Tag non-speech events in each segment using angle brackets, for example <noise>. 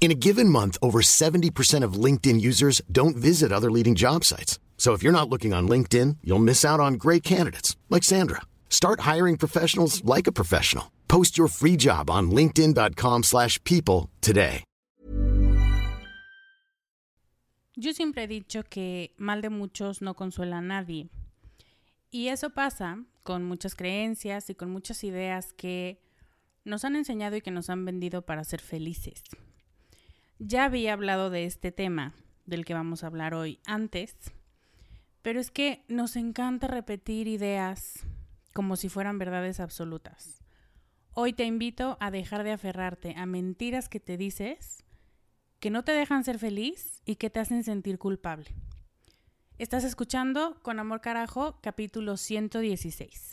In a given month, over 70% of LinkedIn users don't visit other leading job sites. So if you're not looking on LinkedIn, you'll miss out on great candidates like Sandra. Start hiring professionals like a professional. Post your free job on linkedin.com/people today. Yo siempre he dicho que mal de muchos no consuela a nadie. Y eso pasa con muchas creencias y con muchas ideas que nos han enseñado y que nos han vendido para ser felices. Ya había hablado de este tema del que vamos a hablar hoy antes, pero es que nos encanta repetir ideas como si fueran verdades absolutas. Hoy te invito a dejar de aferrarte a mentiras que te dices, que no te dejan ser feliz y que te hacen sentir culpable. Estás escuchando Con Amor Carajo, capítulo 116.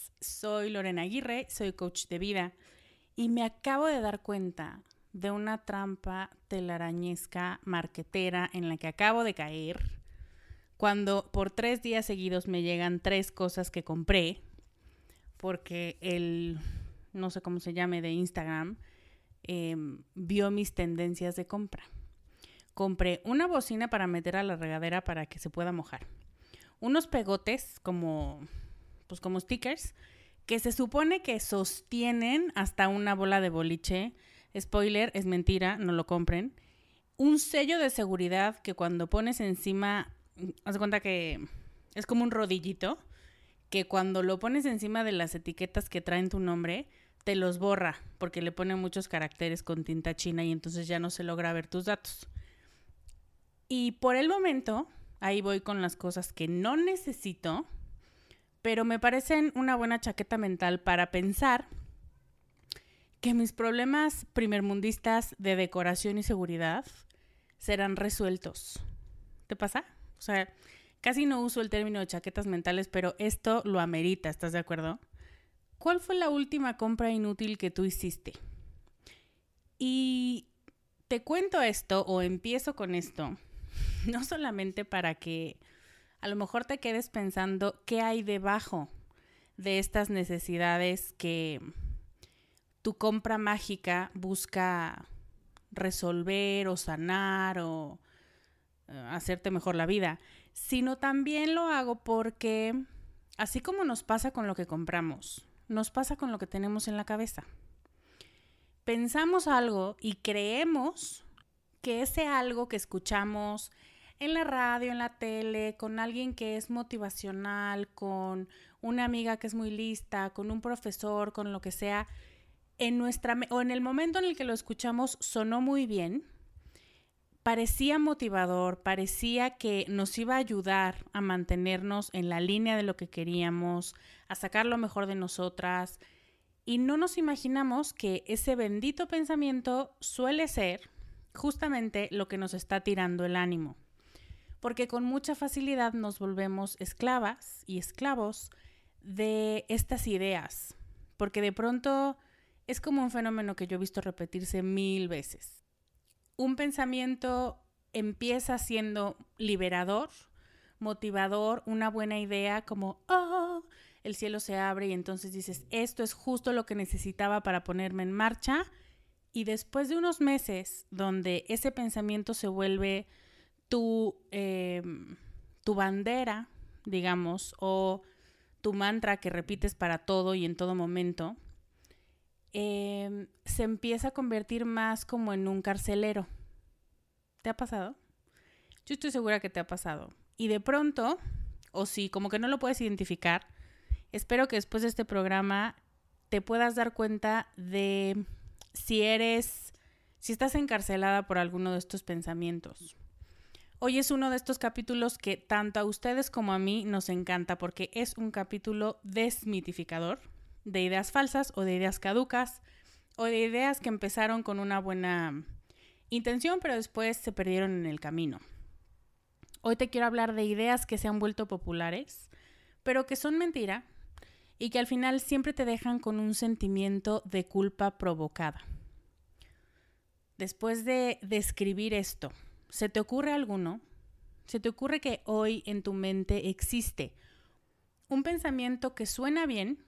soy Lorena Aguirre, soy coach de vida y me acabo de dar cuenta de una trampa telarañesca marquetera en la que acabo de caer cuando por tres días seguidos me llegan tres cosas que compré porque el, no sé cómo se llame, de Instagram em, vio mis tendencias de compra. Compré una bocina para meter a la regadera para que se pueda mojar. Unos pegotes como pues como stickers, que se supone que sostienen hasta una bola de boliche. Spoiler, es mentira, no lo compren. Un sello de seguridad que cuando pones encima, haz cuenta que es como un rodillito, que cuando lo pones encima de las etiquetas que traen tu nombre, te los borra, porque le pone muchos caracteres con tinta china y entonces ya no se logra ver tus datos. Y por el momento, ahí voy con las cosas que no necesito pero me parecen una buena chaqueta mental para pensar que mis problemas primermundistas de decoración y seguridad serán resueltos. ¿Te pasa? O sea, casi no uso el término de chaquetas mentales, pero esto lo amerita, ¿estás de acuerdo? ¿Cuál fue la última compra inútil que tú hiciste? Y te cuento esto o empiezo con esto, <laughs> no solamente para que a lo mejor te quedes pensando qué hay debajo de estas necesidades que tu compra mágica busca resolver o sanar o eh, hacerte mejor la vida, sino también lo hago porque, así como nos pasa con lo que compramos, nos pasa con lo que tenemos en la cabeza. Pensamos algo y creemos que ese algo que escuchamos en la radio, en la tele, con alguien que es motivacional, con una amiga que es muy lista, con un profesor, con lo que sea, en nuestra o en el momento en el que lo escuchamos sonó muy bien, parecía motivador, parecía que nos iba a ayudar a mantenernos en la línea de lo que queríamos, a sacar lo mejor de nosotras, y no nos imaginamos que ese bendito pensamiento suele ser justamente lo que nos está tirando el ánimo, porque con mucha facilidad nos volvemos esclavas y esclavos de estas ideas, porque de pronto es como un fenómeno que yo he visto repetirse mil veces un pensamiento empieza siendo liberador, motivador, una buena idea como, oh, el cielo se abre y entonces dices, esto es justo lo que necesitaba para ponerme en marcha. Y después de unos meses donde ese pensamiento se vuelve tu, em, tu bandera, digamos, o tu mantra que repites para todo y en todo momento, Em, se empieza a convertir más como en un carcelero. ¿Te ha pasado? Yo estoy segura que te ha pasado. Y de pronto, o si como que no lo puedes identificar, espero que después de este programa te puedas dar cuenta de si eres, si estás encarcelada por alguno de estos pensamientos. Hoy es uno de estos capítulos que tanto a ustedes como a mí nos encanta porque es un capítulo desmitificador de ideas falsas o de ideas caducas o de ideas que empezaron con una buena intención pero después se perdieron en el camino. Hoy te quiero hablar de ideas que se han vuelto populares pero que son mentira y que al final siempre te dejan con un sentimiento de culpa provocada. Después de describir esto, ¿se te ocurre alguno? ¿Se te ocurre que hoy en tu mente existe un pensamiento que suena bien,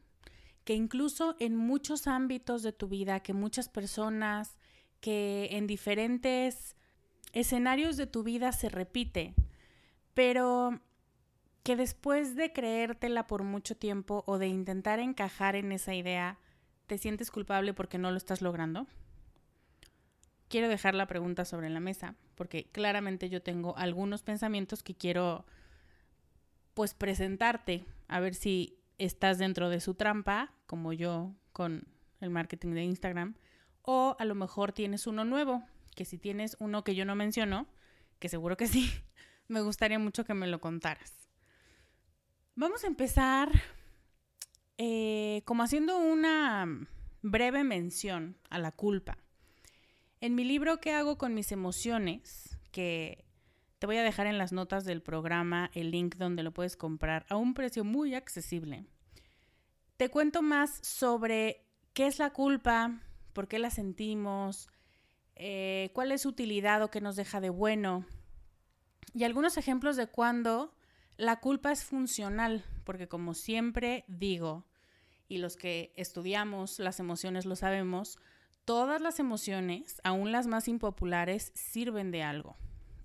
que incluso en muchos ámbitos de tu vida, que muchas personas, que en diferentes escenarios de tu vida se repite, pero que después de creértela por mucho tiempo o de intentar encajar en esa idea, te sientes culpable porque no lo estás logrando? Quiero dejar la pregunta sobre la mesa, porque claramente yo tengo algunos pensamientos que quiero pues presentarte, a ver si estás dentro de su trampa, como yo con el marketing de Instagram, o a lo mejor tienes uno nuevo, que si tienes uno que yo no menciono, que seguro que sí, <laughs> me gustaría mucho que me lo contaras. Vamos a empezar eh, como haciendo una breve mención a la culpa. En mi libro ¿Qué hago con mis emociones? que te voy a dejar en las notas del programa el link donde lo puedes comprar a un precio muy accesible. Te cuento más sobre qué es la culpa, por qué la sentimos, eh, cuál es su utilidad o qué nos deja de bueno. Y algunos ejemplos de cuando la culpa es funcional, porque como siempre digo, y los que estudiamos las emociones lo sabemos, todas las emociones, aun las más impopulares, sirven de algo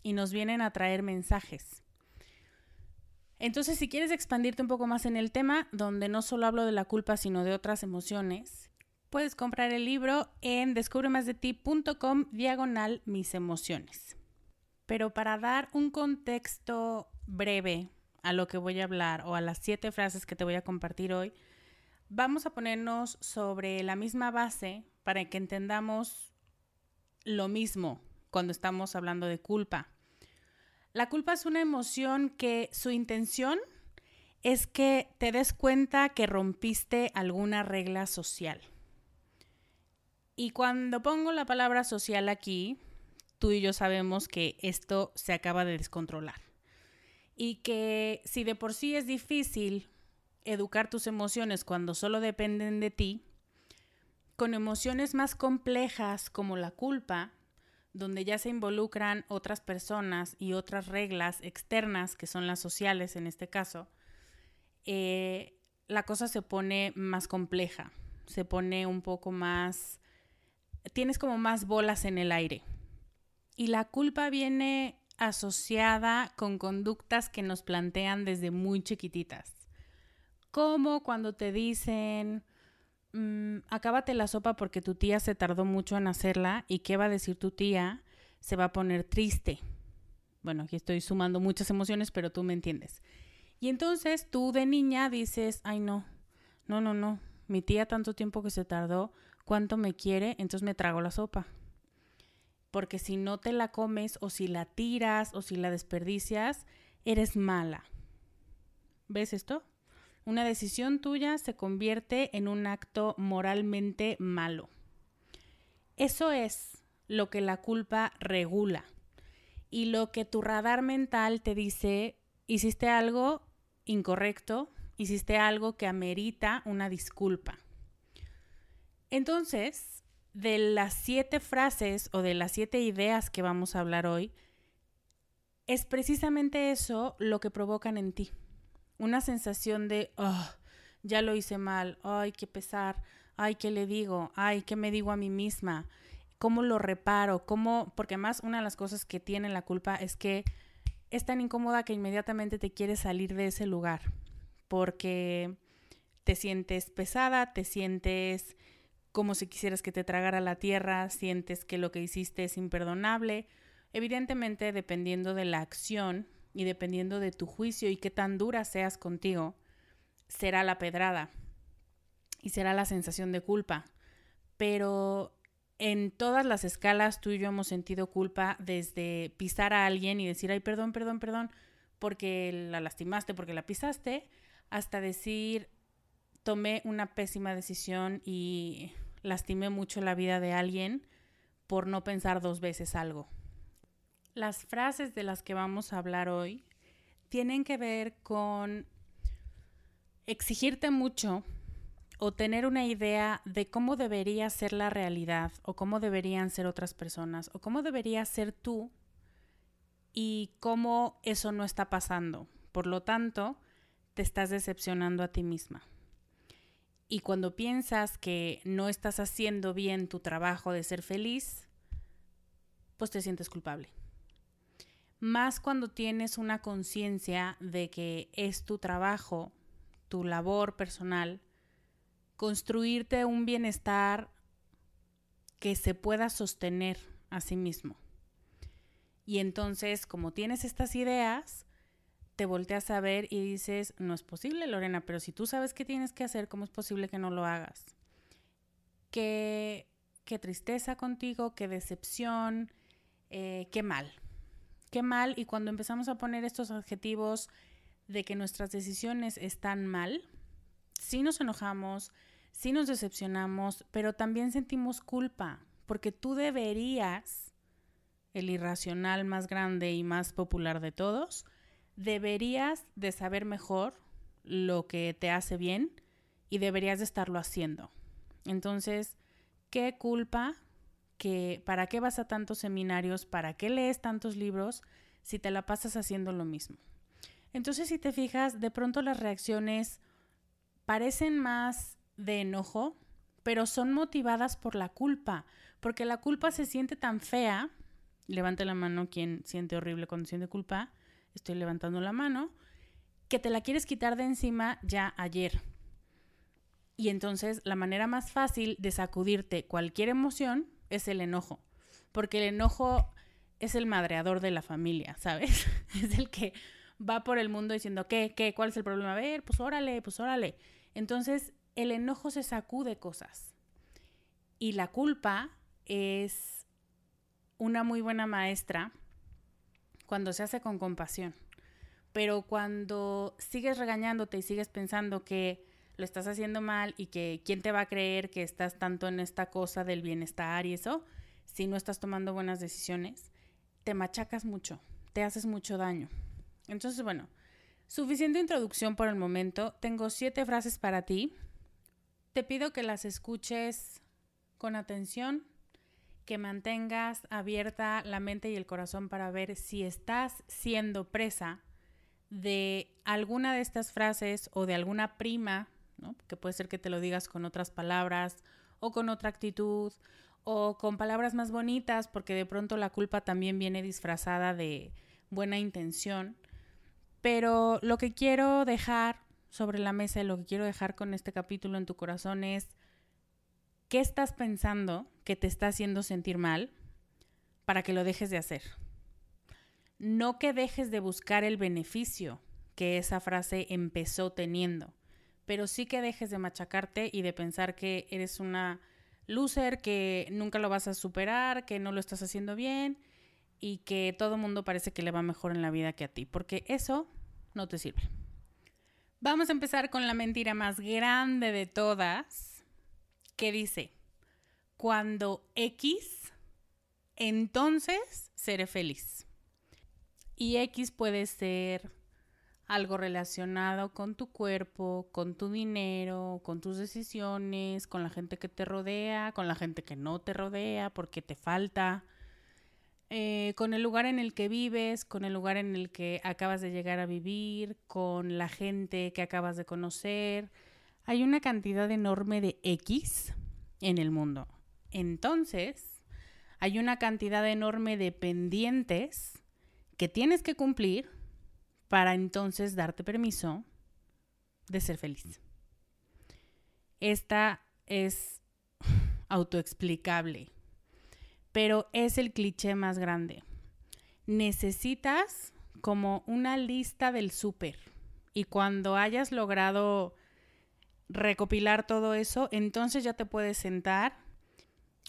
y nos vienen a traer mensajes. Entonces, si quieres expandirte un poco más en el tema, donde no solo hablo de la culpa, sino de otras emociones, puedes comprar el libro en descubremasdeti.com diagonal mis emociones. Pero para dar un contexto breve a lo que voy a hablar o a las siete frases que te voy a compartir hoy, vamos a ponernos sobre la misma base para que entendamos lo mismo cuando estamos hablando de culpa. La culpa es una emoción que su intención es que te des cuenta que rompiste alguna regla social. Y cuando pongo la palabra social aquí, tú y yo sabemos que esto se acaba de descontrolar. Y que si de por sí es difícil educar tus emociones cuando solo dependen de ti, con emociones más complejas como la culpa, donde ya se involucran otras personas y otras reglas externas, que son las sociales en este caso, eh, la cosa se pone más compleja, se pone un poco más tienes como más bolas en el aire. Y la culpa viene asociada con conductas que nos plantean desde muy chiquititas. Como cuando te dicen, mm, acábate la sopa porque tu tía se tardó mucho en hacerla y qué va a decir tu tía, se va a poner triste. Bueno, aquí estoy sumando muchas emociones, pero tú me entiendes. Y entonces tú de niña dices, ay no, no, no, no, mi tía tanto tiempo que se tardó, cuánto me quiere, entonces me trago la sopa. Porque si no te la comes o si la tiras o si la desperdicias, eres mala. ¿Ves esto? Una decisión tuya se convierte en un acto moralmente malo. Eso es lo que la culpa regula y lo que tu radar mental te dice, hiciste algo incorrecto, hiciste algo que amerita una disculpa. Entonces, de las siete frases o de las siete ideas que vamos a hablar hoy, es precisamente eso lo que provocan en ti. Una sensación de, oh, ya lo hice mal, ay, qué pesar, ay, qué le digo, ay, qué me digo a mí misma, cómo lo reparo, cómo, porque además una de las cosas que tiene la culpa es que es tan incómoda que inmediatamente te quieres salir de ese lugar, porque te sientes pesada, te sientes como si quisieras que te tragara la tierra, sientes que lo que hiciste es imperdonable. Evidentemente, dependiendo de la acción y dependiendo de tu juicio y qué tan dura seas contigo, será la pedrada y será la sensación de culpa. Pero en todas las escalas tú y yo hemos sentido culpa desde pisar a alguien y decir, ay, perdón, perdón, perdón, porque la lastimaste, porque la pisaste, hasta decir, tomé una pésima decisión y lastimé mucho la vida de alguien por no pensar dos veces algo. Las frases de las que vamos a hablar hoy tienen que ver con exigirte mucho o tener una idea de cómo debería ser la realidad o cómo deberían ser otras personas o cómo debería ser tú y cómo eso no está pasando. Por lo tanto, te estás decepcionando a ti misma. Y cuando piensas que no estás haciendo bien tu trabajo de ser feliz, pues te sientes culpable. Más cuando tienes una conciencia de que es tu trabajo, tu labor personal, construirte un bienestar que se pueda sostener a sí mismo. Y entonces, como tienes estas ideas, te volteas a ver y dices, no es posible, Lorena, pero si tú sabes qué tienes que hacer, ¿cómo es posible que no lo hagas? Qué, qué tristeza contigo, qué decepción, eh, qué mal. Qué mal. Y cuando empezamos a poner estos adjetivos de que nuestras decisiones están mal, sí nos enojamos, sí nos decepcionamos, pero también sentimos culpa, porque tú deberías, el irracional más grande y más popular de todos, deberías de saber mejor lo que te hace bien y deberías de estarlo haciendo. Entonces, qué culpa que para qué vas a tantos seminarios, para qué lees tantos libros si te la pasas haciendo lo mismo. Entonces, si te fijas, de pronto las reacciones parecen más de enojo, pero son motivadas por la culpa, porque la culpa se siente tan fea. Levante la mano quien siente horrible cuando siente culpa. Estoy levantando la mano. Que te la quieres quitar de encima ya ayer. Y entonces la manera más fácil de sacudirte cualquier emoción es el enojo. Porque el enojo es el madreador de la familia, ¿sabes? <laughs> es el que va por el mundo diciendo, ¿qué? ¿Qué? ¿Cuál es el problema? A ver, pues órale, pues órale. Entonces, el enojo se sacude cosas. Y la culpa es una muy buena maestra cuando se hace con compasión. Pero cuando sigues regañándote y sigues pensando que lo estás haciendo mal y que quién te va a creer que estás tanto en esta cosa del bienestar y eso, si no estás tomando buenas decisiones, te machacas mucho, te haces mucho daño. Entonces, bueno, suficiente introducción por el momento. Tengo siete frases para ti. Te pido que las escuches con atención que mantengas abierta la mente y el corazón para ver si estás siendo presa de alguna de estas frases o de alguna prima, que puede ser que te lo digas con otras palabras o con otra actitud o con palabras más bonitas, porque de pronto la culpa también viene disfrazada de buena intención. Pero lo que quiero dejar sobre la mesa y lo que quiero dejar con este capítulo en tu corazón es qué estás pensando que te está haciendo sentir mal para que lo dejes de hacer. No que dejes de buscar el beneficio que esa frase empezó teniendo, pero sí que dejes de machacarte y de pensar que eres una loser, que nunca lo vas a superar, que no lo estás haciendo bien y que todo mundo parece que le va mejor en la vida que a ti, porque eso no te sirve. Vamos a empezar con la mentira más grande de todas, que dice, cuando X, entonces seré feliz. Y X puede ser algo relacionado con tu cuerpo, con tu dinero, con tus decisiones, con la gente que te rodea, con la gente que no te rodea porque te falta, eh, con el lugar en el que vives, con el lugar en el que acabas de llegar a vivir, con la gente que acabas de conocer. Hay una cantidad enorme de X en el mundo. Entonces, hay una cantidad enorme de pendientes que tienes que cumplir para entonces darte permiso de ser feliz. Esta es <laughs> autoexplicable, pero es el cliché más grande. Necesitas como una lista del súper y cuando hayas logrado recopilar todo eso, entonces ya te puedes sentar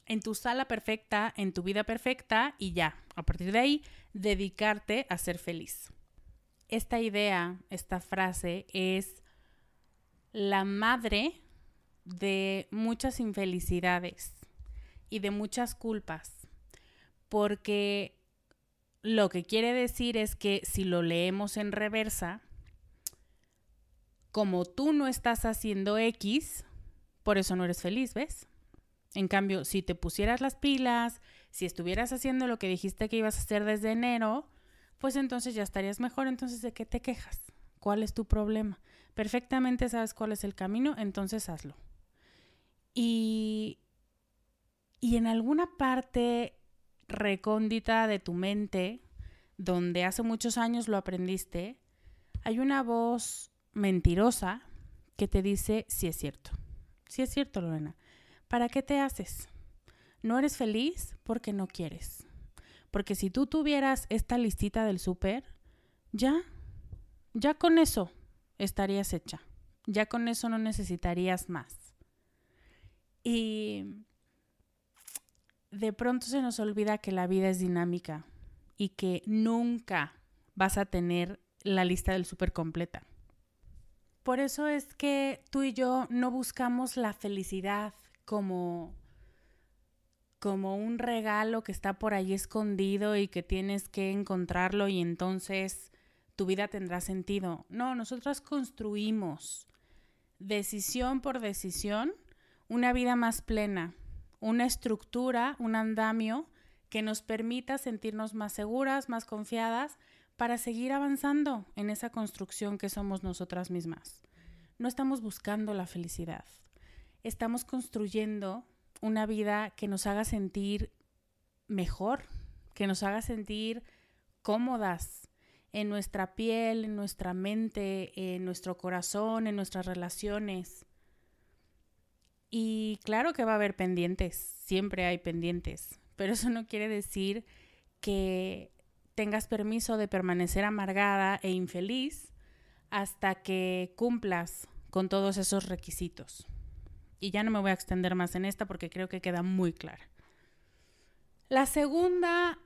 en tu sala perfecta, en tu vida perfecta y ya, a partir de ahí, dedicarte a ser feliz. Esta idea, esta frase es la madre de muchas infelicidades y de muchas culpas, porque lo que quiere decir es que si lo leemos en reversa, como tú no estás haciendo X, por eso no eres feliz, ¿ves? En cambio, si te pusieras las pilas, si estuvieras haciendo lo que dijiste que ibas a hacer desde enero, pues entonces ya estarías mejor. Entonces, ¿de qué te quejas? ¿Cuál es tu problema? Perfectamente sabes cuál es el camino, entonces hazlo. Y, y en alguna parte recóndita de tu mente, donde hace muchos años lo aprendiste, hay una voz mentirosa que te dice si es cierto. Si es cierto, Lorena. ¿Para qué te haces? No eres feliz porque no quieres. Porque si tú tuvieras esta listita del súper, ya, ya con eso estarías hecha. Ya con eso no necesitarías más. Y de pronto se nos olvida que la vida es dinámica y que nunca vas a tener la lista del súper completa. Por eso es que tú y yo no buscamos la felicidad como como un regalo que está por ahí escondido y que tienes que encontrarlo y entonces tu vida tendrá sentido. No, nosotros construimos decisión por decisión una vida más plena, una estructura, un andamio que nos permita sentirnos más seguras, más confiadas para seguir avanzando en esa construcción que somos nosotras mismas. No estamos buscando la felicidad estamos construyendo una vida que nos haga sentir mejor, que nos haga sentir cómodas en nuestra piel, en nuestra mente, en nuestro corazón, en nuestras relaciones. Y claro que va a haber pendientes, siempre hay pendientes, pero eso no quiere decir que tengas permiso de permanecer amargada e infeliz hasta que cumplas con todos esos requisitos. Y ya no me voy a extender más en esta porque creo que queda muy clara. La segunda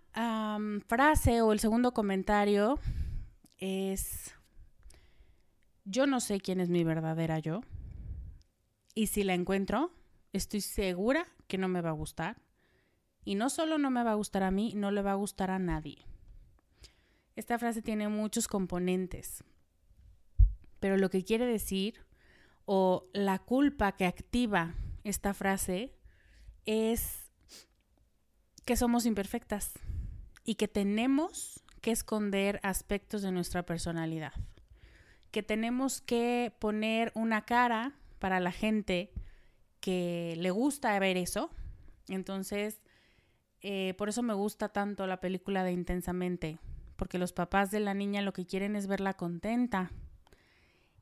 frase o el segundo comentario es, yo no sé quién es mi verdadera yo. Y si la encuentro, estoy segura que no me va a gustar. Y no solo no me va a gustar a mí, no le va a gustar a nadie. Esta frase tiene muchos componentes. Pero lo que quiere decir o la culpa que activa esta frase es que somos imperfectas y que tenemos que esconder aspectos de nuestra personalidad, que tenemos que poner una cara para la gente que le gusta ver eso Entonces, eh, por eso me gusta tanto la película de Intensamente, porque los papás de la niña lo que quieren es verla contenta.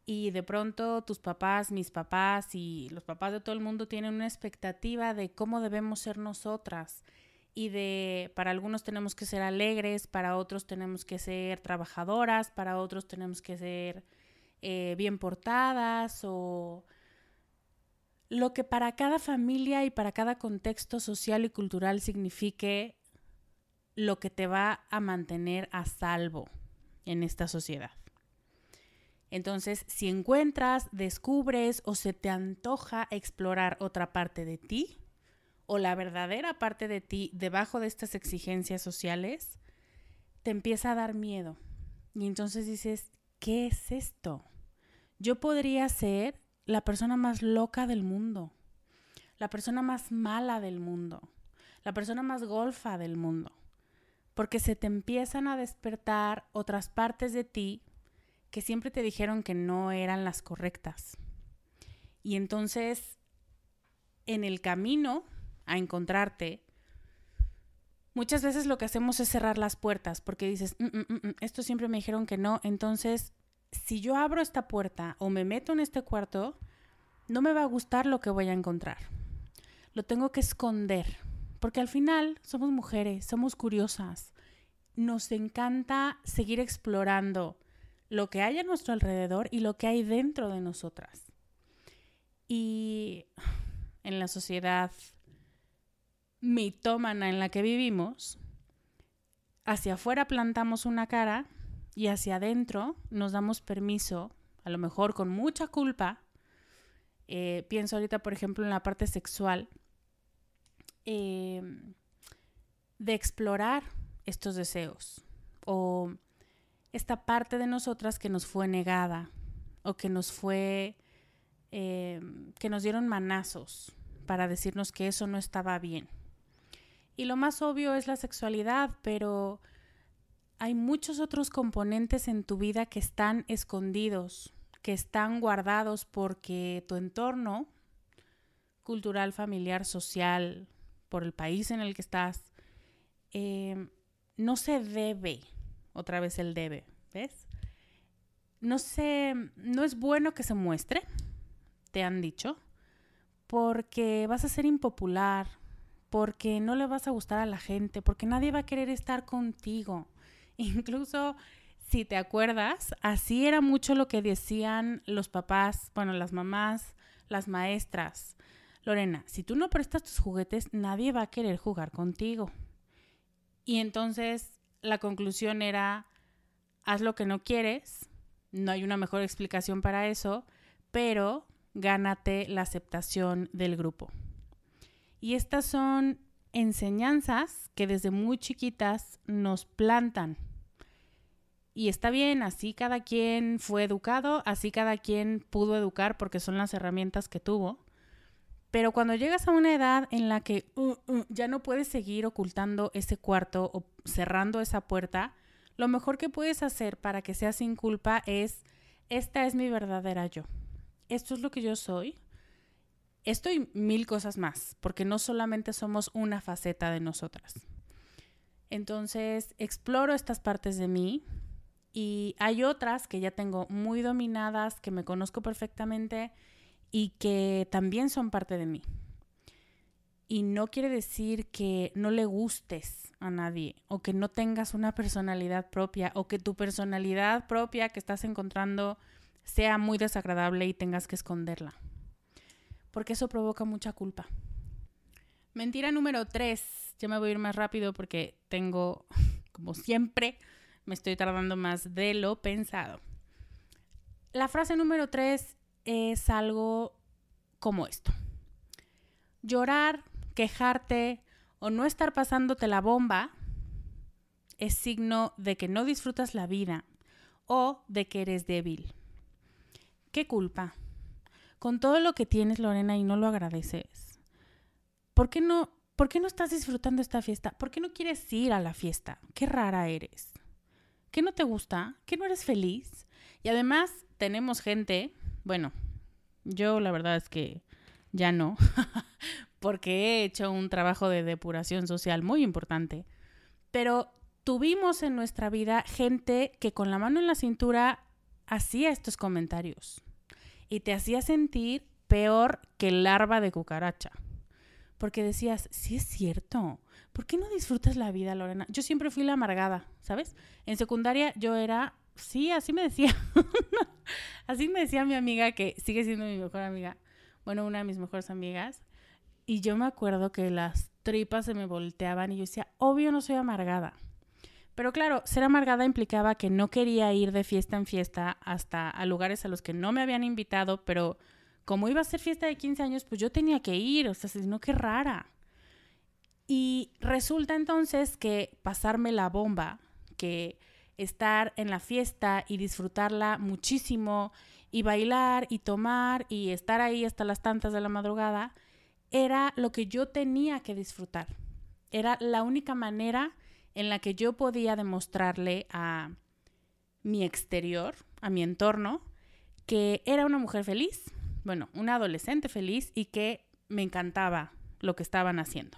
Y de pronto tus papás, mis papás y los papás de todo el mundo tienen una expectativa de cómo debemos ser nosotras y de para algunos tenemos que ser alegres, para otros tenemos que ser trabajadoras, para otros tenemos que ser eh, bien portadas o lo que para cada familia y para cada contexto social y cultural signifique lo que te va a mantener a salvo en esta sociedad. Entonces, si encuentras, descubres o se te antoja explorar otra parte de ti, o la verdadera parte de ti debajo de estas exigencias sociales, te empieza a dar miedo. Y entonces dices, ¿qué es esto? Yo podría ser la persona más loca del mundo, la persona más mala del mundo, la persona más golfa del mundo, porque se te empiezan a despertar otras partes de ti que siempre te dijeron que no eran las correctas. Y entonces, en el camino a encontrarte, muchas veces lo que hacemos es cerrar las puertas porque dices, mm, mm, mm, esto siempre me dijeron que no, entonces si yo abro esta puerta o me meto en este cuarto, no me va a gustar lo que voy a encontrar. Lo tengo que esconder, porque al final somos mujeres, somos curiosas, nos encanta seguir explorando lo que hay a nuestro alrededor y lo que hay dentro de nosotras. Y <sighs> en la sociedad mitómana en la que vivimos, hacia afuera plantamos una cara y hacia adentro nos damos permiso, a lo mejor con mucha culpa, eh, pienso ahorita, por ejemplo, en la parte sexual, em, de explorar estos deseos o esta parte de nosotras que nos fue negada o que nos fue, em, que nos dieron manazos para decirnos que eso no estaba bien. Y lo más obvio es la sexualidad, pero hay muchos otros componentes en tu vida que están escondidos, que están guardados porque tu entorno cultural, familiar, social, por el país en el que estás, eh, no se debe, otra vez el debe, ¿ves? No se, no es bueno que se muestre, te han dicho, porque vas a ser impopular, porque no le vas a gustar a la gente, porque nadie va a querer estar contigo. <laughs> Incluso si te acuerdas, así era mucho lo que decían los papás, bueno, las mamás, las maestras. Lorena, si tú no prestas tus juguetes, nadie va a querer jugar contigo. Y entonces la conclusión era, haz lo que no quieres, no hay una mejor explicación para eso, pero gánate la aceptación del grupo. Y estas son enseñanzas que desde muy chiquitas nos plantan. Y está bien, así cada quien fue educado, así cada quien pudo educar porque son las herramientas que tuvo. Pero cuando llegas a una edad en la que uh, uh, ya no puedes seguir ocultando ese cuarto o cerrando esa puerta, lo mejor que puedes hacer para que sea sin culpa es, esta es mi verdadera yo. Esto es lo que yo soy esto y mil cosas más, porque no solamente somos una faceta de nosotras. Entonces, exploro estas partes de mí y hay otras que ya tengo muy dominadas, que me conozco perfectamente y que también son parte de mí. Y no quiere decir que no le gustes a nadie o que no tengas una personalidad propia o que tu personalidad propia que estás encontrando sea muy desagradable y tengas que esconderla porque eso provoca mucha culpa. Mentira número tres. Ya me voy a ir más rápido porque tengo, <laughs> como siempre, me estoy tardando más de lo pensado. La frase número tres es algo como esto. Llorar, quejarte o no estar pasándote la bomba es signo de que no disfrutas la vida o de que eres débil. ¿Qué culpa? con todo lo que tienes, Lorena, y no lo agradeces, ¿por qué no, por qué no estás disfrutando esta fiesta? ¿Por qué no quieres ir a la fiesta? Qué rara eres. ¿Qué no te gusta? ¿Qué no eres feliz? Y además tenemos gente, bueno, yo la verdad es que ya no, <laughs> porque he hecho un trabajo de depuración social muy importante. Pero tuvimos en nuestra vida gente que con la mano en la cintura hacía estos comentarios y te hacía sentir peor que larva de cucaracha. Porque decías, sí es cierto, ¿por qué no disfrutas la vida, Lorena? Yo siempre fui la amargada, ¿sabes? En secundaria yo era, sí, así me decía, <laughs> así me decía mi amiga que sigue siendo mi mejor amiga, bueno, una de mis mejores amigas, y yo me acuerdo que las tripas se me volteaban y yo decía, obvio no soy amargada. Pero claro, ser amargada implicaba que no quería ir de fiesta en fiesta hasta a lugares a los que no me habían invitado, pero como iba a ser fiesta de 15 años, pues yo tenía que ir, o sea, no, qué rara. Y resulta entonces que pasarme la bomba, que estar en la fiesta y disfrutarla muchísimo y bailar y tomar y estar ahí hasta las tantas de la madrugada, era lo que yo tenía que disfrutar. Era la única manera en la que yo podía demostrarle a mi exterior, a mi entorno, que era una mujer feliz, bueno, una adolescente feliz y que me encantaba lo que estaban haciendo.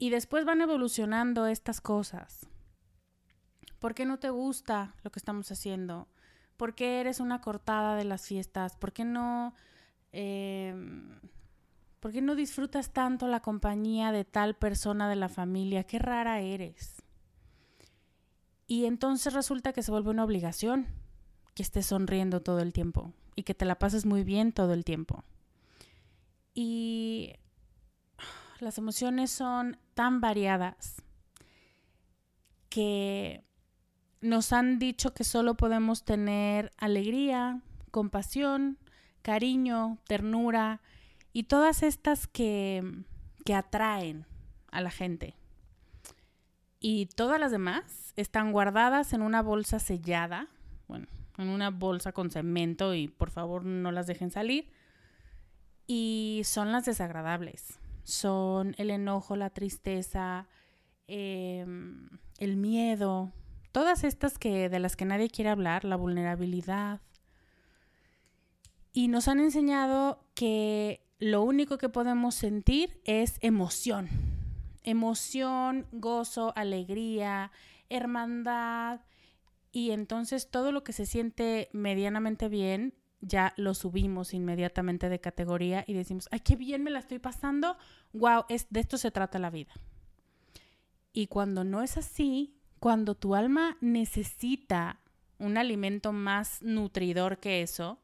Y después van evolucionando estas cosas. ¿Por qué no te gusta lo que estamos haciendo? ¿Por qué eres una cortada de las fiestas? ¿Por qué no, eh, ¿por qué no disfrutas tanto la compañía de tal persona de la familia? Qué rara eres. Y entonces resulta que se vuelve una obligación que estés sonriendo todo el tiempo y que te la pases muy bien todo el tiempo. Y las emociones son tan variadas que nos han dicho que solo podemos tener alegría, compasión, cariño, ternura y todas estas que, que atraen a la gente. Y todas las demás están guardadas en una bolsa sellada, bueno, en una bolsa con cemento y por favor no las dejen salir. Y son las desagradables. Son el enojo, la tristeza, em, el miedo, Todas estas que de las que nadie quiere hablar, la vulnerabilidad. Y nos han enseñado que lo único que podemos sentir es emoción. Emoción, gozo, alegría, hermandad. Y entonces todo lo que se siente medianamente bien, ya lo subimos inmediatamente de categoría y decimos, ay, qué bien me la estoy pasando. Wow, es, de esto se trata la vida. Y cuando no es así, cuando tu alma necesita un alimento más nutridor que eso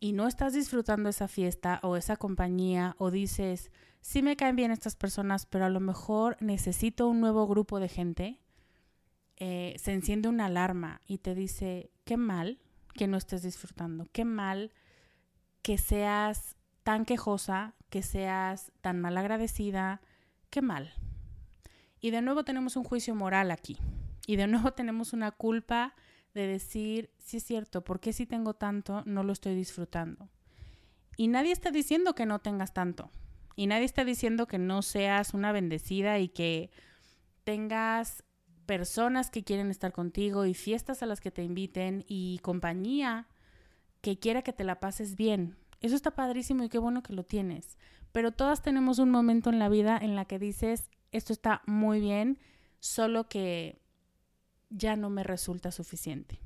y no estás disfrutando esa fiesta o esa compañía o dices, sí me caen bien estas personas, pero a lo mejor necesito un nuevo grupo de gente, eh, se enciende una alarma y te dice, qué mal que no estés disfrutando, qué mal que seas tan quejosa, que seas tan mal agradecida, qué mal. Y de nuevo tenemos un juicio moral aquí. Y de nuevo <laughs> tenemos una culpa de decir, sí es cierto, ¿por qué si tengo tanto no lo estoy disfrutando? Y nadie está diciendo que no tengas tanto. Y nadie está diciendo que no seas una bendecida y que tengas personas que quieren estar contigo y fiestas a las que te inviten y compañía que quiera que te la pases bien. Eso está padrísimo y qué bueno que lo tienes. Pero todas tenemos un momento en la vida en la que dices, esto está muy bien, solo que ya no me resulta suficiente.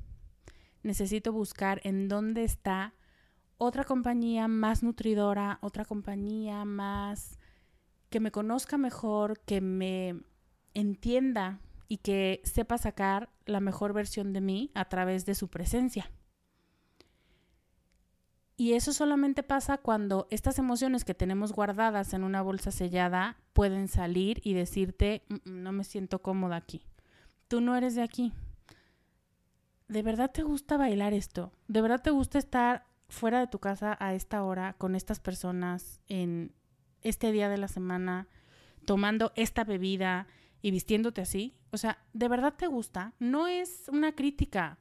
Necesito buscar en dónde está otra compañía más nutridora, otra compañía más que me conozca mejor, que me entienda y que sepa sacar la mejor versión de mí a través de su presencia. Y eso solamente pasa cuando estas emociones que tenemos guardadas en una bolsa sellada pueden salir y decirte, mm, mm, no me siento cómoda aquí. Tú no eres de aquí. ¿de verdad te gusta bailar esto? ¿De verdad te gusta estar fuera de tu casa a esta hora con estas personas en este día de la semana, tomando esta bebida y vistiéndote así? O sea, ¿de verdad te gusta? No es una crítica,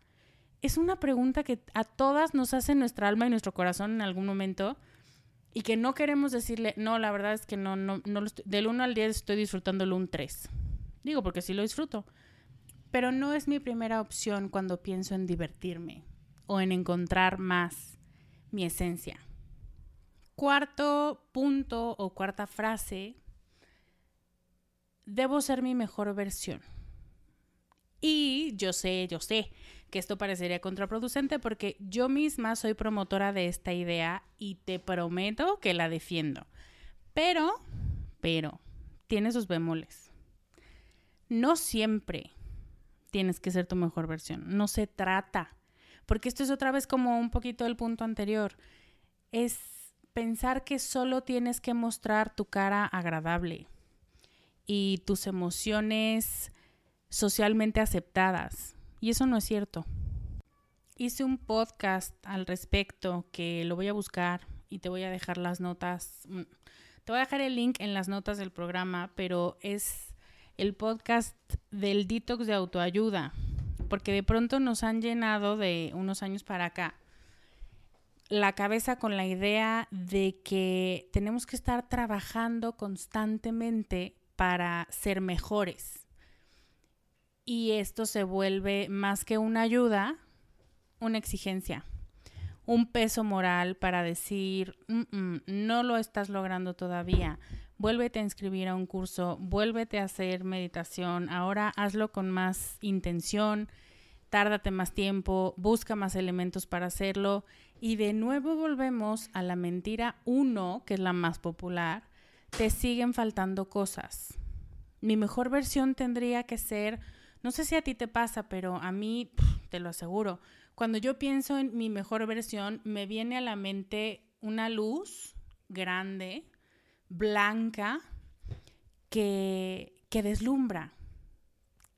es una pregunta que a todas nos hace nuestra alma y nuestro corazón en algún momento y que no queremos decirle, no, la verdad es que no, no, no del 1 al 10 estoy disfrutándolo un 3. Digo, porque sí lo disfruto. Pero no es mi primera opción cuando pienso en divertirme o en encontrar más mi esencia. Cuarto punto o cuarta frase, debo ser mi mejor versión. Y yo sé, yo sé que esto parecería contraproducente porque yo misma soy promotora de esta idea y te prometo que la defiendo. Pero, pero, tiene sus bemoles. No siempre tienes que ser tu mejor versión. No se trata. Porque esto es otra vez como un poquito el punto anterior. Es pensar que solo tienes que mostrar tu cara agradable y tus emociones socialmente aceptadas. Y eso no es cierto. Hice un podcast al respecto que lo voy a buscar y te voy a dejar las notas. Mm, te voy a dejar el link en las notas del programa, pero es el podcast del detox de autoayuda, porque de pronto nos han llenado de unos años para acá la cabeza con la idea de que tenemos que estar trabajando constantemente para ser mejores. Y esto se vuelve más que una ayuda, una exigencia, un peso moral para decir, no lo estás logrando todavía, vuélvete a inscribir a un curso, vuélvete a hacer meditación, ahora hazlo con más intención, tárdate más tiempo, busca más elementos para hacerlo y de nuevo volvemos a la mentira uno, que es la más popular, te siguen faltando cosas. Mi mejor versión tendría que ser no sé si a ti te pasa, pero a mí, te lo aseguro, cuando yo pienso en mi mejor versión, me viene a la mente una luz grande, blanca, que, que deslumbra,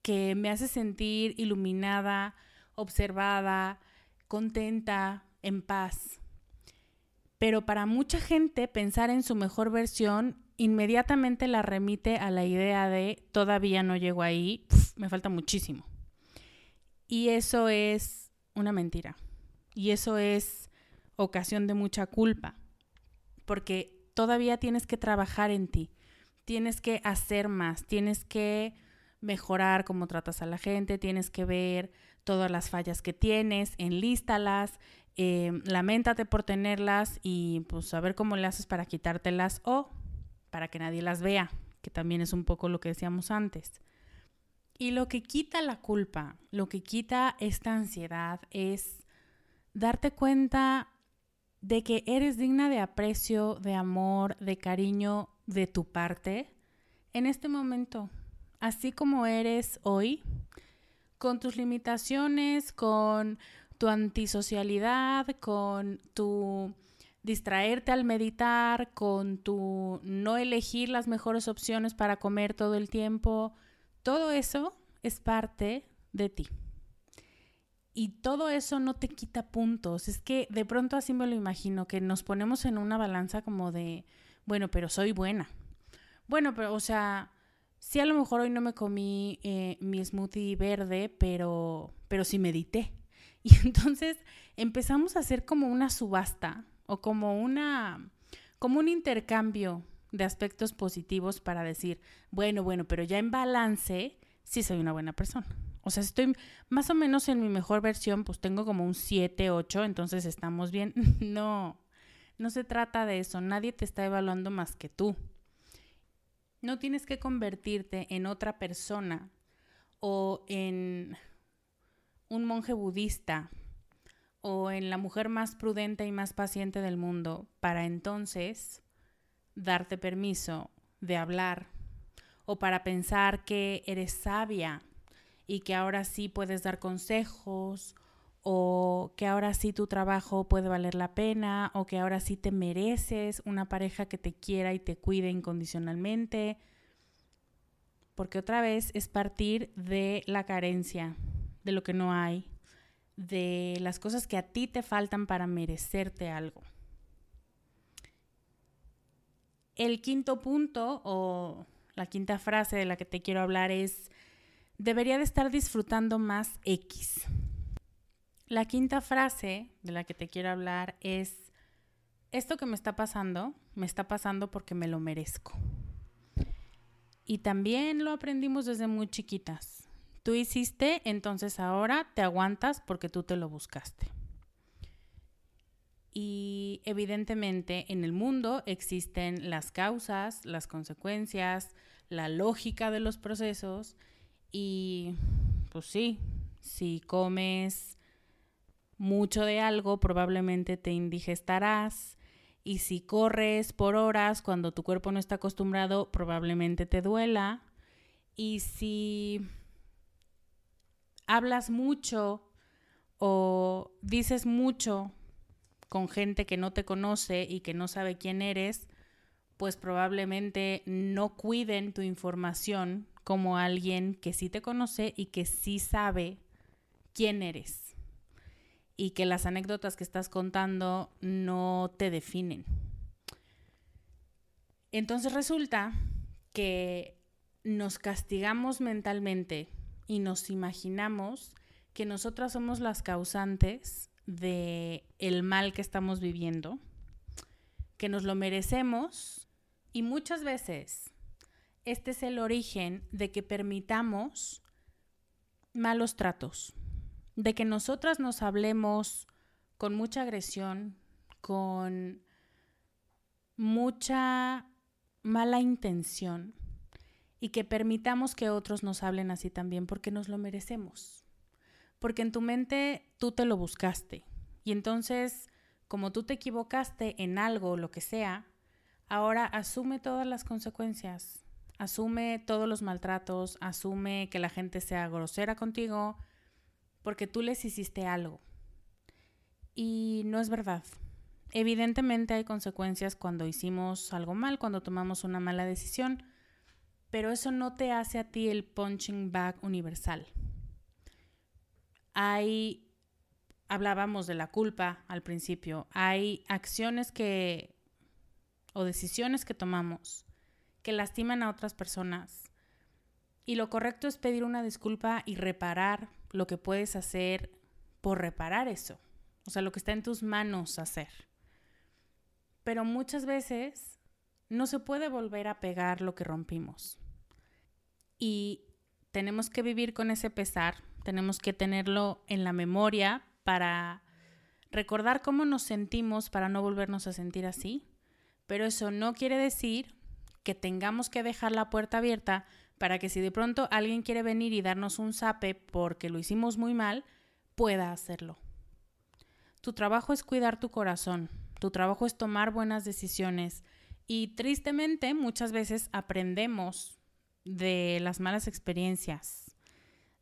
que me hace sentir iluminada, observada, contenta, en paz. Pero para mucha gente pensar en su mejor versión inmediatamente la remite a la idea de todavía no llego ahí, me falta muchísimo. Y eso es una mentira. Y eso es ocasión de mucha culpa, porque todavía tienes que trabajar en ti, tienes que hacer más, tienes que mejorar cómo tratas a la gente, tienes que ver todas las fallas que tienes, enlístalas, eh, lamentate por tenerlas y pues a ver cómo le haces para quitártelas o para que nadie las vea, que también es un poco lo que decíamos antes. Y lo que quita la culpa, lo que quita esta ansiedad es darte cuenta de que eres digna de aprecio, de amor, de cariño de tu parte en este momento, así como eres hoy, con tus limitaciones, con tu antisocialidad, con tu distraerte al meditar, con tu no elegir las mejores opciones para comer todo el tiempo, todo eso es parte de ti. Y todo eso no te quita puntos. Es que de pronto así me lo imagino, que nos ponemos en una balanza como de, bueno, pero soy buena. Bueno, pero o sea, sí a lo mejor hoy no me comí eh, mi smoothie verde, pero, pero sí medité. <laughs> Y entonces empezamos a hacer como una subasta o como una como un intercambio de aspectos positivos para decir, bueno, bueno, pero ya en balance sí soy una buena persona. O sea, estoy más o menos en mi mejor versión, pues tengo como un 7, 8, entonces estamos bien. <laughs> No, no se trata de eso, nadie te está evaluando más que tú. No tienes que convertirte en otra persona o en un monje budista o en la mujer más prudente y más paciente del mundo para entonces darte permiso de hablar o para pensar que eres sabia y que ahora sí puedes dar consejos o que ahora sí tu trabajo puede valer la pena o que ahora sí te mereces una pareja que te quiera y te cuide incondicionalmente. Porque otra vez es partir de la carencia, de lo que no hay, de las cosas que a ti te faltan para merecerte algo. El quinto punto o la quinta frase de la que te quiero hablar es, debería de estar disfrutando más X. La quinta frase de la que te quiero hablar es, esto que me está pasando, me está pasando porque me lo merezco. Y también lo aprendimos desde muy chiquitas. Tú hiciste, entonces ahora te aguantas porque tú te lo buscaste. Y evidentemente en el mundo existen las causas, las consecuencias, la lógica de los procesos y pues sí, si comes mucho de algo probablemente te indigestarás y si corres por horas cuando tu cuerpo no está acostumbrado probablemente te duela y si hablas mucho o dices mucho con gente que no te conoce y que no sabe quién eres, pues probablemente no cuiden tu información como alguien que sí te conoce y que sí sabe quién eres. Y que las anécdotas que estás contando no te definen. Entonces resulta que nos castigamos mentalmente y nos imaginamos que nosotras somos las causantes de el mal que estamos viviendo, que nos lo merecemos y muchas veces este es el origen de que permitamos malos tratos, de que nosotras nos hablemos con mucha agresión, con mucha mala intención y que permitamos que otros nos hablen así también porque nos lo merecemos porque en tu mente tú te lo buscaste. Y entonces, como tú te equivocaste en algo lo que sea, ahora asume todas las consecuencias. Asume todos los maltratos, asume que la gente sea grosera contigo, porque tú les hiciste algo. Y no es verdad. Evidentemente hay consecuencias cuando hicimos algo mal, cuando tomamos una mala decisión, pero eso no te hace a ti el punching bag universal hay, hablábamos de la culpa al principio, hay acciones que o decisiones que tomamos que lastiman a otras personas. Y lo correcto es pedir una disculpa y reparar lo que puedes hacer por reparar eso. O sea, lo que está en tus manos hacer. Pero muchas veces no se puede volver a pegar lo que rompimos. Y tenemos que vivir con ese pesar tenemos que tenerlo en la memoria para recordar cómo nos sentimos para no volvernos a sentir así. Pero eso no quiere decir que tengamos que dejar la puerta abierta para que si de pronto alguien quiere venir y darnos un zape porque lo hicimos muy mal, pueda hacerlo. Tu trabajo es cuidar tu corazón, tu trabajo es tomar buenas decisiones y tristemente muchas veces aprendemos de las malas experiencias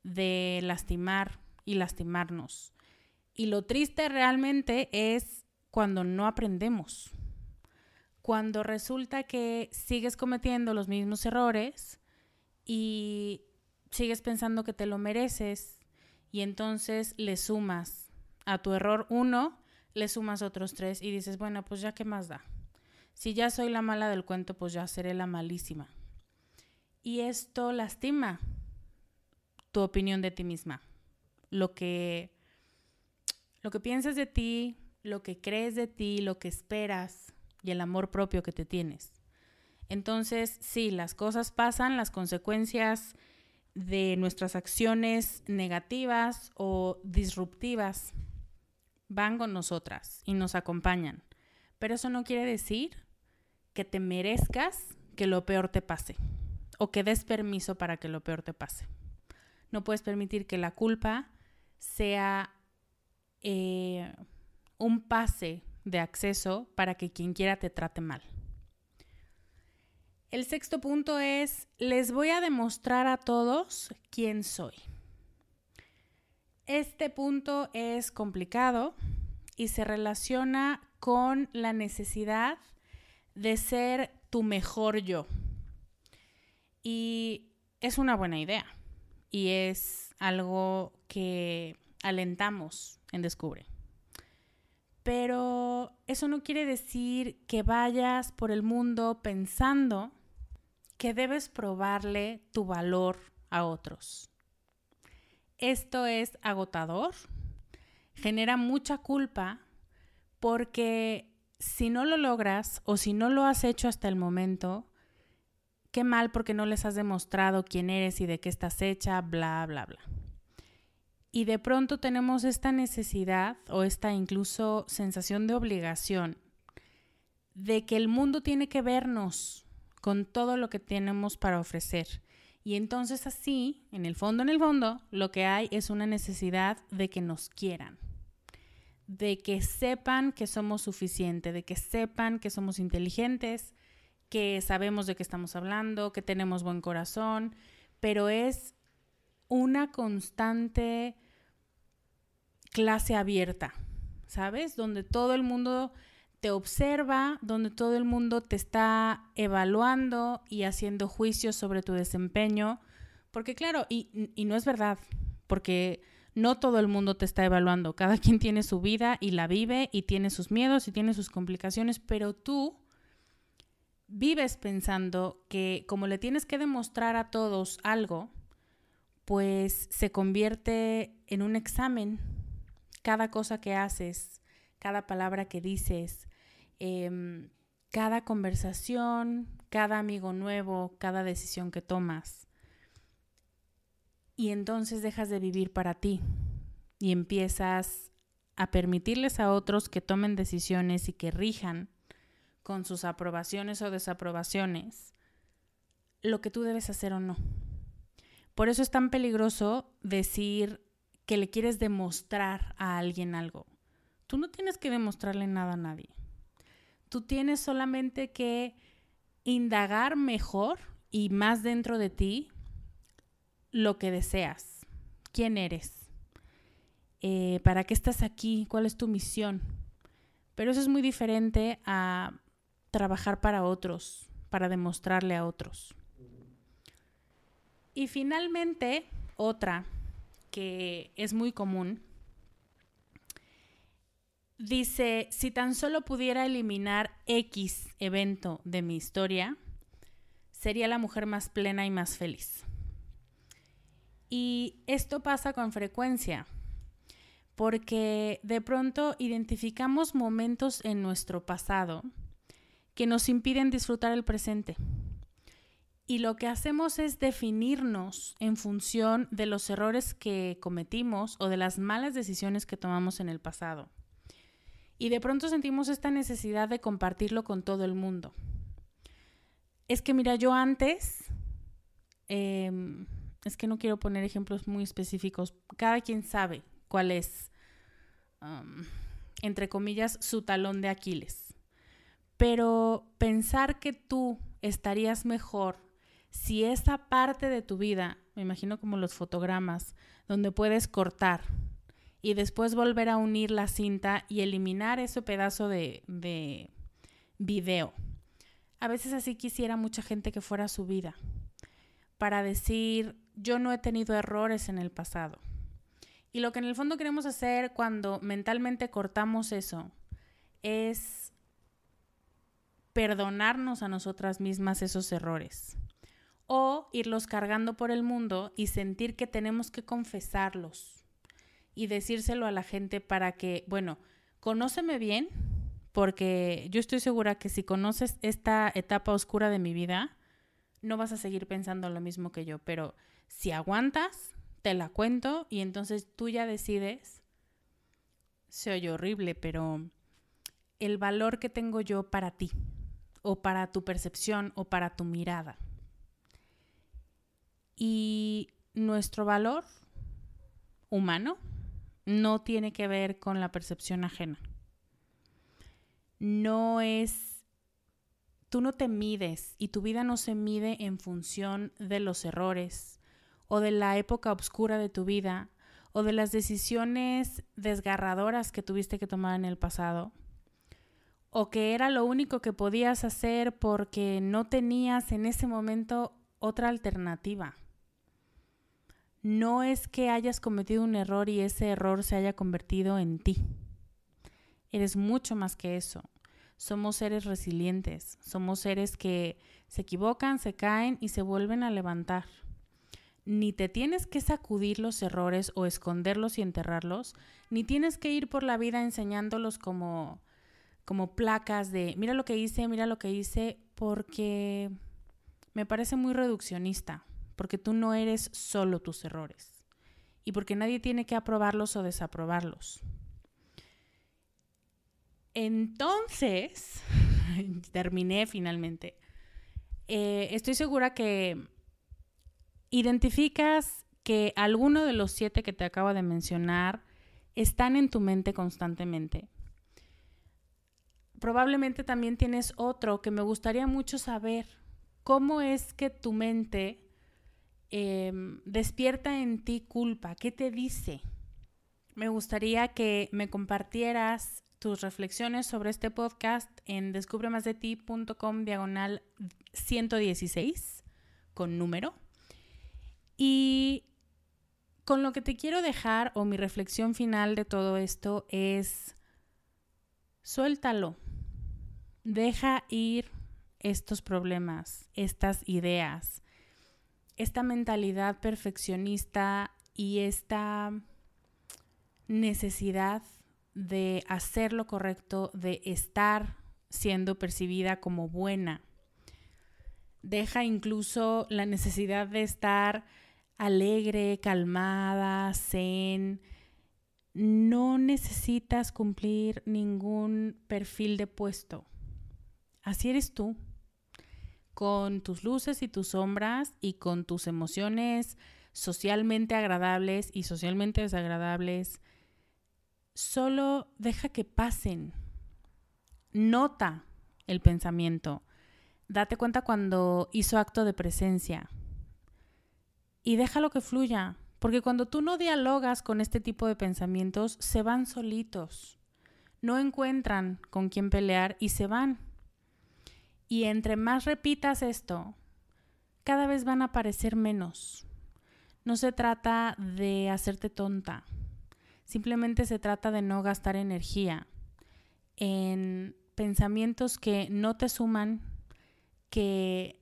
de lastimar y lastimarnos. Y lo triste realmente es cuando no aprendemos, cuando resulta que sigues cometiendo los mismos errores y sigues pensando que te lo mereces y entonces le sumas a tu error uno, le sumas otros tres y dices, bueno, pues ya qué más da. Si ya soy la mala del cuento, pues ya seré la malísima. Y esto lastima, tu opinión de ti misma. Lo que, lo que piensas de ti, lo que crees de ti, lo que esperas y el amor propio que te tienes. Entonces, sí, las cosas pasan, las consecuencias de nuestras acciones negativas o disruptivas van con nosotras y nos acompañan. Pero eso no quiere decir que te merezcas que lo peor te pase o que des permiso para que lo peor te pase. No puedes permitir que la culpa sea eh, un pase de acceso para que quien quiera te trate mal. El sexto punto es, les voy a demostrar a todos quién soy. Este punto es complicado y se relaciona con la necesidad de ser tu mejor yo. Y es una buena idea y es algo que alentamos en Descubre. Pero eso no quiere decir que vayas por el mundo pensando que debes probarle tu valor a otros. Esto es agotador, genera mucha culpa porque si no lo logras o si no lo has hecho hasta el momento, qué mal porque no les has demostrado quién eres y de qué estás hecha, bla, bla, bla. Y de pronto tenemos esta necesidad o esta incluso sensación de obligación de que el mundo tiene que vernos con todo lo que tenemos para ofrecer. Y entonces así, en el fondo, en el fondo, lo que hay es una necesidad de que nos quieran, de que sepan que somos suficientes, de que sepan que somos inteligentes, que sabemos de qué estamos hablando, que tenemos buen corazón, pero es una constante clase abierta, ¿sabes? Donde todo el mundo te observa, donde todo el mundo te está evaluando y haciendo juicios sobre tu desempeño. Porque claro, y, y, no es verdad, porque no todo el mundo te está evaluando, cada quien tiene su vida y la vive y tiene sus miedos y tiene sus complicaciones, pero tú vives pensando que como le tienes que demostrar a todos algo, pues se convierte en un examen. Cada cosa que haces, cada palabra que dices, em, cada conversación, cada amigo nuevo, cada decisión que tomas. Y entonces dejas de vivir para ti y empiezas a permitirles a otros que tomen decisiones y que rijan con sus aprobaciones o desaprobaciones lo que tú debes hacer o no. Por eso es tan peligroso decir que le quieres demostrar a alguien algo. Tú no tienes que demostrarle nada a nadie. Tú tienes solamente que indagar mejor y más dentro de ti lo que deseas. ¿Quién eres? Eh, ¿Para qué estás aquí? ¿Cuál es tu misión? Pero eso es muy diferente a trabajar para otros, para demostrarle a otros. Y finalmente, otra que es muy común, dice, si tan solo pudiera eliminar X evento de mi historia, sería la mujer más plena y más feliz. Y esto pasa con frecuencia, porque de pronto identificamos momentos en nuestro pasado que nos impiden disfrutar el presente y lo que hacemos es definirnos en función de los errores que cometimos o de las malas decisiones que tomamos en el pasado. Y de pronto sentimos esta necesidad de compartirlo con todo el mundo. Es que mira, yo antes, em, es que no quiero poner ejemplos muy específicos, cada quien sabe cuál es, entre comillas, su talón de Aquiles. Pero pensar que tú estarías mejor si esa parte de tu vida, me imagino como los fotogramas, donde puedes cortar y después volver a unir la cinta y eliminar ese pedazo de, de video. A veces así quisiera mucha gente que fuera su vida, para decir, yo no he tenido errores en el pasado. Y lo que en el fondo queremos hacer cuando mentalmente cortamos eso es perdonarnos a nosotras mismas esos errores o irlos cargando por el mundo y sentir que tenemos que confesarlos y decírselo a la gente para que, bueno, conóceme bien, porque yo estoy segura que si conoces esta etapa oscura de mi vida, no vas a seguir pensando lo mismo que yo, pero si aguantas, te la cuento y entonces tú ya decides, se oye horrible, pero el valor que tengo yo para ti, o para tu percepción, o para tu mirada. Y nuestro valor humano no tiene que ver con la percepción ajena. No es, tú no te mides y tu vida no se mide en función de los errores o de la época oscura de tu vida o de las decisiones desgarradoras que tuviste que tomar en el pasado o que era lo único que podías hacer porque no tenías en ese momento otra alternativa no es que hayas cometido un error y ese error se haya convertido en ti. Eres mucho más que eso. Somos seres resilientes, somos seres que se equivocan, se caen y se vuelven a levantar. Ni te tienes que sacudir los errores o esconderlos y enterrarlos, ni tienes que ir por la vida enseñándolos como como placas de mira lo que hice, mira lo que hice, porque me parece muy reduccionista, porque tú no eres solo tus errores y porque nadie tiene que aprobarlos o desaprobarlos. Entonces, <laughs> terminé finalmente. Eh, estoy segura que identificas que alguno de los siete que te acabo de mencionar están en tu mente constantemente. Probablemente también tienes otro que me gustaría mucho saber. ¿Cómo es que tu mente em, despierta en ti culpa? ¿Qué te dice? Me gustaría que me compartieras tus reflexiones sobre este podcast en descubremasdeti.com diagonal 116 con número. Y con lo que te quiero dejar o mi reflexión final de todo esto es suéltalo. Deja ir estos problemas, estas ideas, esta mentalidad perfeccionista y esta necesidad de hacer lo correcto, de estar siendo percibida como buena. Deja incluso la necesidad de estar alegre, calmada, zen. No necesitas cumplir ningún perfil de puesto. Así eres tú, con tus luces y tus sombras y con tus emociones socialmente agradables y socialmente desagradables solo deja que pasen. Nota el pensamiento. Date cuenta cuando hizo acto de presencia. Y déjalo que fluya, porque cuando tú no dialogas con este tipo de pensamientos, se van solitos. No encuentran con quién pelear y se van. Y entre más repitas esto, cada vez van a aparecer menos. No se trata de hacerte tonta Simplemente se trata de no gastar energía en pensamientos que no te suman, que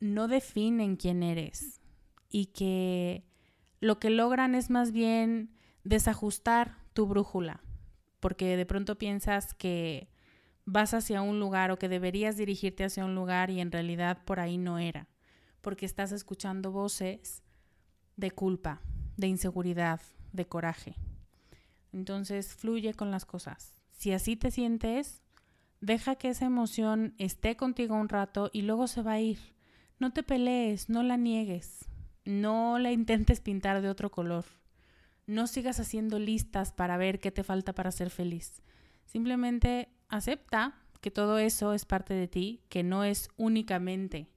no definen quién eres y que lo que logran es más bien desajustar tu brújula, porque de pronto piensas que vas hacia un lugar o que deberías dirigirte hacia un lugar y en realidad por ahí no era, porque estás escuchando voces de culpa, de inseguridad, de coraje. Entonces fluye con las cosas. Si así te sientes, deja que esa emoción esté contigo un rato y luego se va a ir. No te pelees, no la niegues, no la intentes pintar de otro color. No sigas haciendo listas para ver qué te falta para ser feliz. Simplemente acepta que todo eso es parte de ti, que no es únicamente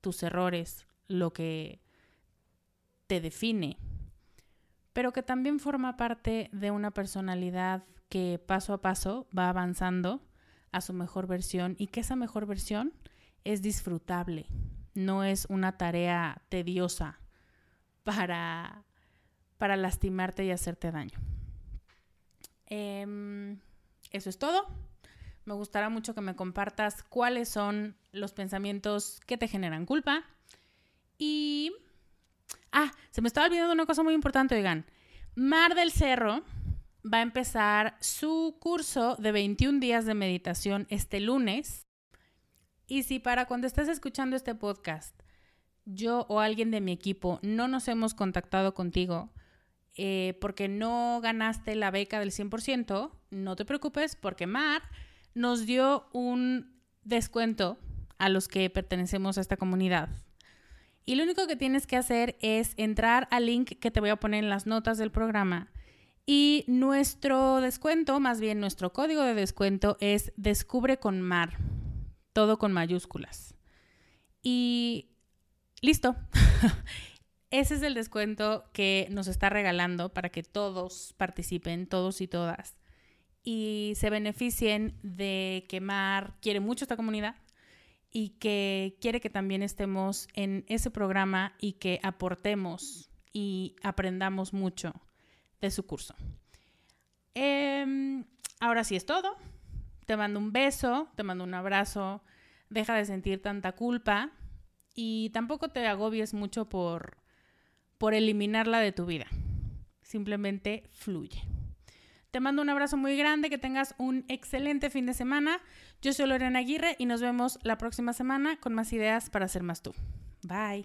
tus errores lo que te define, pero que también forma parte de una personalidad que paso a paso va avanzando a su mejor versión y que esa mejor versión es disfrutable, no es una tarea tediosa para, para lastimarte y hacerte daño. Em, eso es todo. Me gustará mucho que me compartas cuáles son los pensamientos que te generan culpa y Ah, se me estaba olvidando una cosa muy importante, oigan. Mar del Cerro va a empezar su curso de 21 días de meditación este lunes. Y si para cuando estés escuchando este podcast, yo o alguien de mi equipo no nos hemos contactado contigo eh, porque no ganaste la beca del 100%, no te preocupes porque Mar nos dio un descuento a los que pertenecemos a esta comunidad y lo único que tienes que hacer es entrar al link que te voy a poner en las notas del programa. Y nuestro descuento, más bien nuestro código de descuento es Descubre con Mar, todo con mayúsculas. Y listo. <laughs> Ese es el descuento que nos está regalando para que todos participen, todos y todas, y se beneficien de que Mar quiere mucho esta comunidad y que quiere que también estemos en ese programa y que aportemos y aprendamos mucho de su curso. Em, ahora sí es todo. Te mando un beso, te mando un abrazo, deja de sentir tanta culpa y tampoco te agobies mucho por, por eliminarla de tu vida. Simplemente fluye. Te mando un abrazo muy grande, que tengas un excelente fin de semana. Yo soy Lorena Aguirre y nos vemos la próxima semana con más ideas para ser más tú. Bye.